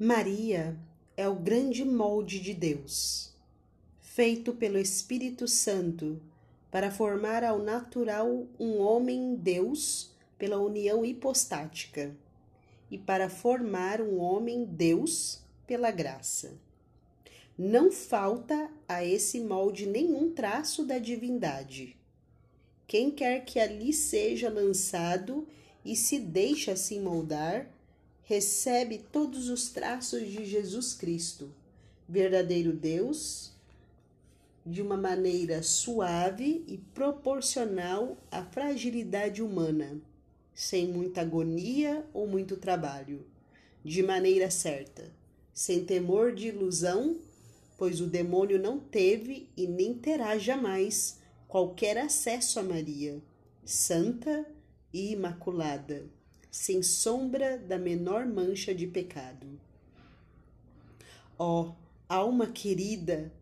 Maria é o grande molde de Deus, feito pelo Espírito Santo para formar ao natural um homem Deus pela união hipostática e para formar um homem Deus pela graça. Não falta a esse molde nenhum traço da divindade. Quem quer que ali seja lançado e se deixa assim moldar, recebe todos os traços de Jesus Cristo, verdadeiro Deus, de uma maneira suave e proporcional à fragilidade humana, sem muita agonia ou muito trabalho, de maneira certa, sem temor de ilusão, pois o demônio não teve e nem terá jamais qualquer acesso a Maria, santa e imaculada sem sombra da menor mancha de pecado. Ó, oh, alma querida,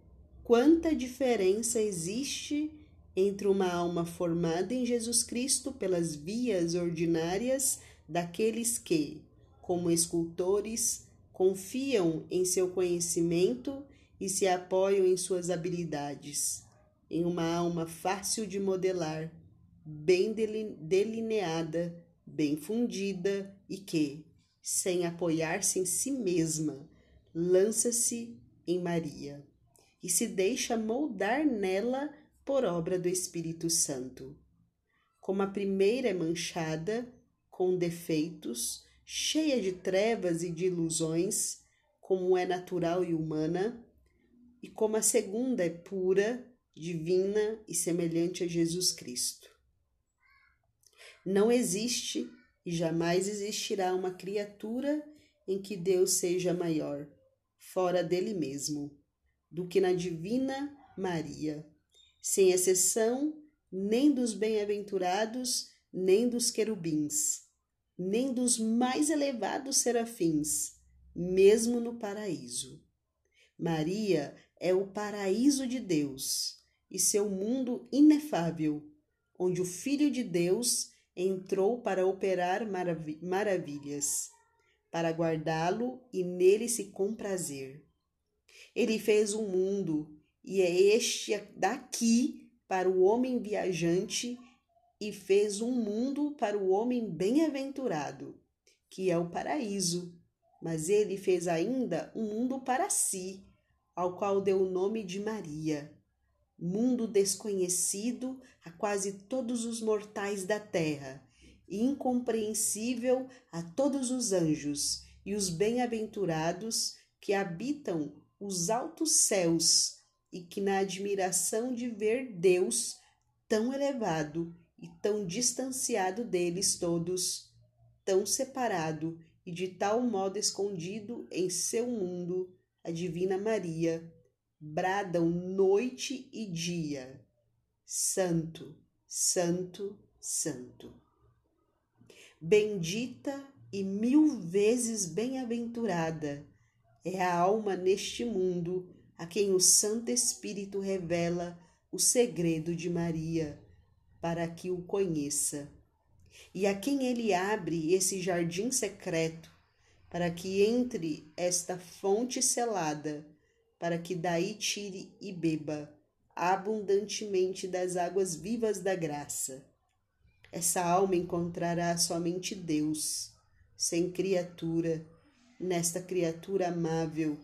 quanta diferença existe entre uma alma formada em Jesus Cristo pelas vias ordinárias daqueles que, como escultores, confiam em seu conhecimento e se apoiam em suas habilidades, em uma alma fácil de modelar, bem delineada bem fundida e que, sem apoiar-se em si mesma, lança-se em Maria e se deixa moldar nela por obra do Espírito Santo. Como a primeira é manchada, com defeitos, cheia de trevas e de ilusões, como é natural e humana, e como a segunda é pura, divina e semelhante a Jesus Cristo. Não existe e jamais existirá uma criatura em que Deus seja maior, fora dele mesmo, do que na divina Maria, sem exceção nem dos bem-aventurados, nem dos querubins, nem dos mais elevados serafins, mesmo no paraíso. Maria é o paraíso de Deus e seu mundo inefável, onde o Filho de Deus entrou para operar marav maravilhas, para guardá-lo e nele se comprazer. Ele fez um mundo, e é este daqui para o homem viajante, e fez um mundo para o homem bem-aventurado, que é o paraíso. Mas ele fez ainda um mundo para si, ao qual deu o nome de Maria mundo desconhecido a quase todos os mortais da terra, incompreensível a todos os anjos e os bem-aventurados que habitam os altos céus e que, na admiração de ver Deus tão elevado e tão distanciado deles todos, tão separado e de tal modo escondido em seu mundo, a Divina Maria, bradam noite e dia: Santo, Santo, Santo. Bendita e mil vezes bem-aventurada é a alma neste mundo a quem o Santo Espírito revela o segredo de Maria, para que o conheça, e a quem ele abre esse jardim secreto, para que entre esta fonte selada para que daí tire e beba abundantemente das águas vivas da graça. Essa alma encontrará somente Deus, sem criatura, nesta criatura amável,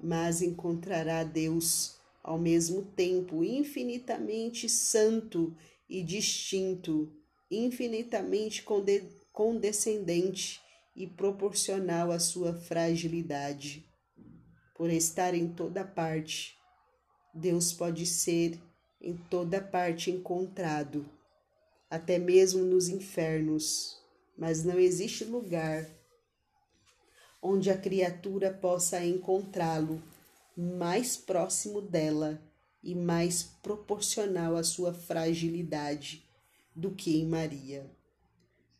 mas encontrará Deus ao mesmo tempo infinitamente santo e distinto, infinitamente condescendente e proporcional à sua fragilidade por estar em toda parte. Deus pode ser em toda parte encontrado, até mesmo nos infernos, mas não existe lugar onde a criatura possa encontrá-lo mais próximo dela e mais proporcional à sua fragilidade do que em Maria,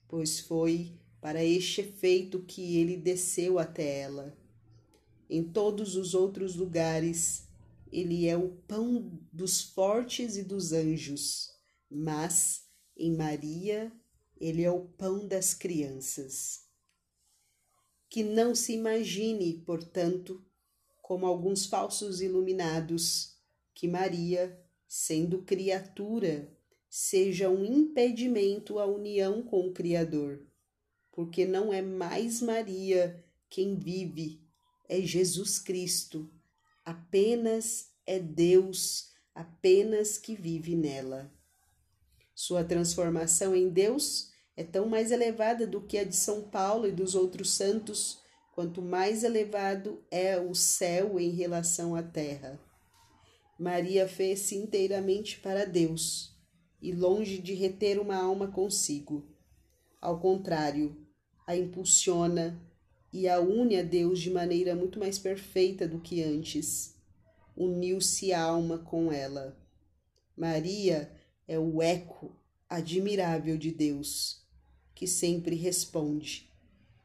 pois foi para este efeito que ele desceu até ela em todos os outros lugares, ele é o pão dos fortes e dos anjos, mas em Maria, ele é o pão das crianças. Que não se imagine, portanto, como alguns falsos iluminados, que Maria, sendo criatura, seja um impedimento à união com o Criador, porque não é mais Maria quem vive, é Jesus Cristo, apenas é Deus, apenas que vive nela. Sua transformação em Deus é tão mais elevada do que a de São Paulo e dos outros santos, quanto mais elevado é o céu em relação à terra. Maria fez-se inteiramente para Deus e longe de reter uma alma consigo. Ao contrário, a impulsiona e a une a Deus de maneira muito mais perfeita do que antes. Uniu-se a alma com ela. Maria é o eco admirável de Deus, que sempre responde: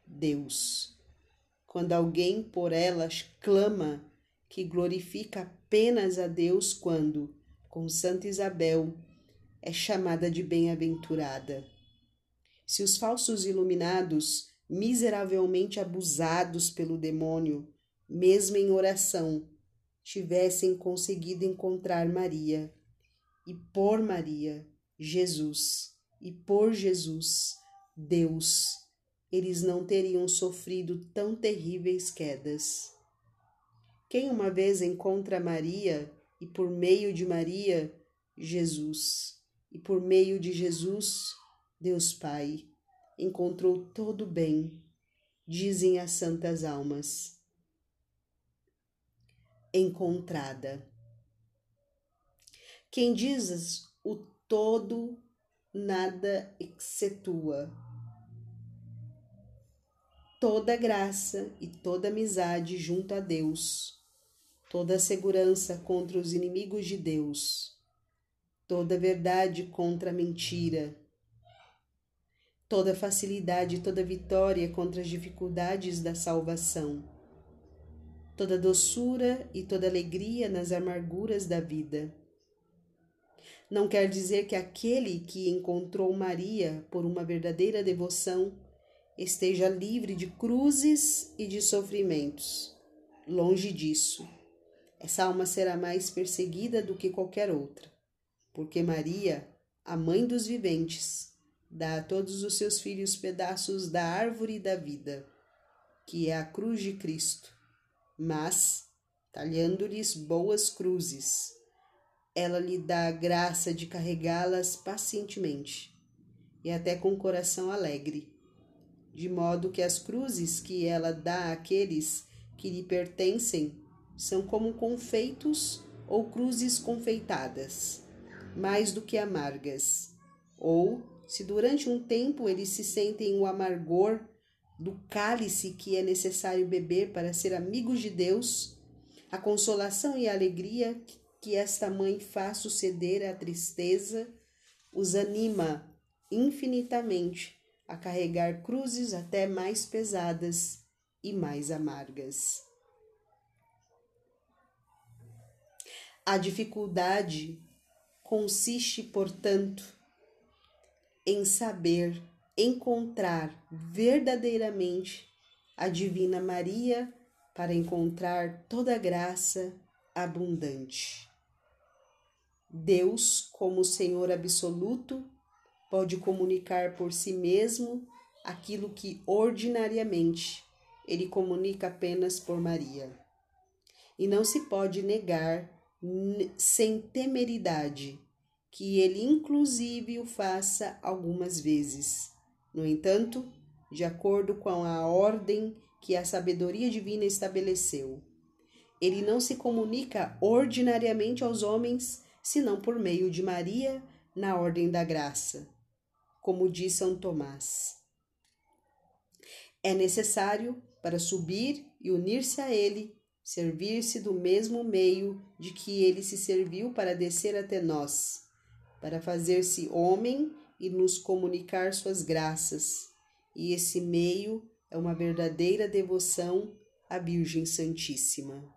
Deus. Quando alguém por elas clama, que glorifica apenas a Deus quando, com Santa Isabel, é chamada de bem-aventurada. Se os falsos iluminados, miseravelmente abusados pelo demônio, mesmo em oração, tivessem conseguido encontrar Maria, e por Maria, Jesus, e por Jesus, Deus, eles não teriam sofrido tão terríveis quedas. Quem uma vez encontra Maria, e por meio de Maria, Jesus, e por meio de Jesus, Deus Pai, encontrou todo o bem, dizem as santas almas encontrada. Quem diz o todo nada excetua. Toda graça e toda amizade junto a Deus, toda segurança contra os inimigos de Deus, toda verdade contra a mentira, toda facilidade toda vitória contra as dificuldades da salvação toda doçura e toda alegria nas amarguras da vida. Não quer dizer que aquele que encontrou Maria por uma verdadeira devoção esteja livre de cruzes e de sofrimentos. Longe disso. Essa alma será mais perseguida do que qualquer outra, porque Maria, a mãe dos viventes, dá a todos os seus filhos pedaços da árvore da vida, que é a cruz de Cristo mas, talhando-lhes boas cruzes, ela lhe dá a graça de carregá-las pacientemente e até com coração alegre, de modo que as cruzes que ela dá àqueles que lhe pertencem são como confeitos ou cruzes confeitadas, mais do que amargas. Ou, se durante um tempo eles se sentem o amargor do cálice que é necessário beber para ser amigos de Deus, a consolação e a alegria que esta mãe faz suceder à tristeza os anima infinitamente a carregar cruzes até mais pesadas e mais amargas. A dificuldade consiste, portanto, em saber encontrar verdadeiramente a Divina Maria para encontrar toda graça abundante. Deus, como Senhor absoluto, pode comunicar por si mesmo aquilo que ordinariamente ele comunica apenas por Maria. E não se pode negar sem temeridade que ele inclusive o faça algumas vezes no entanto, de acordo com a ordem que a sabedoria divina estabeleceu, ele não se comunica ordinariamente aos homens senão por meio de Maria na ordem da graça, como diz São Tomás. É necessário, para subir e unir-se a ele, servir-se do mesmo meio de que ele se serviu para descer até nós, para fazer-se homem e nos comunicar suas graças, e esse meio é uma verdadeira devoção à Virgem Santíssima.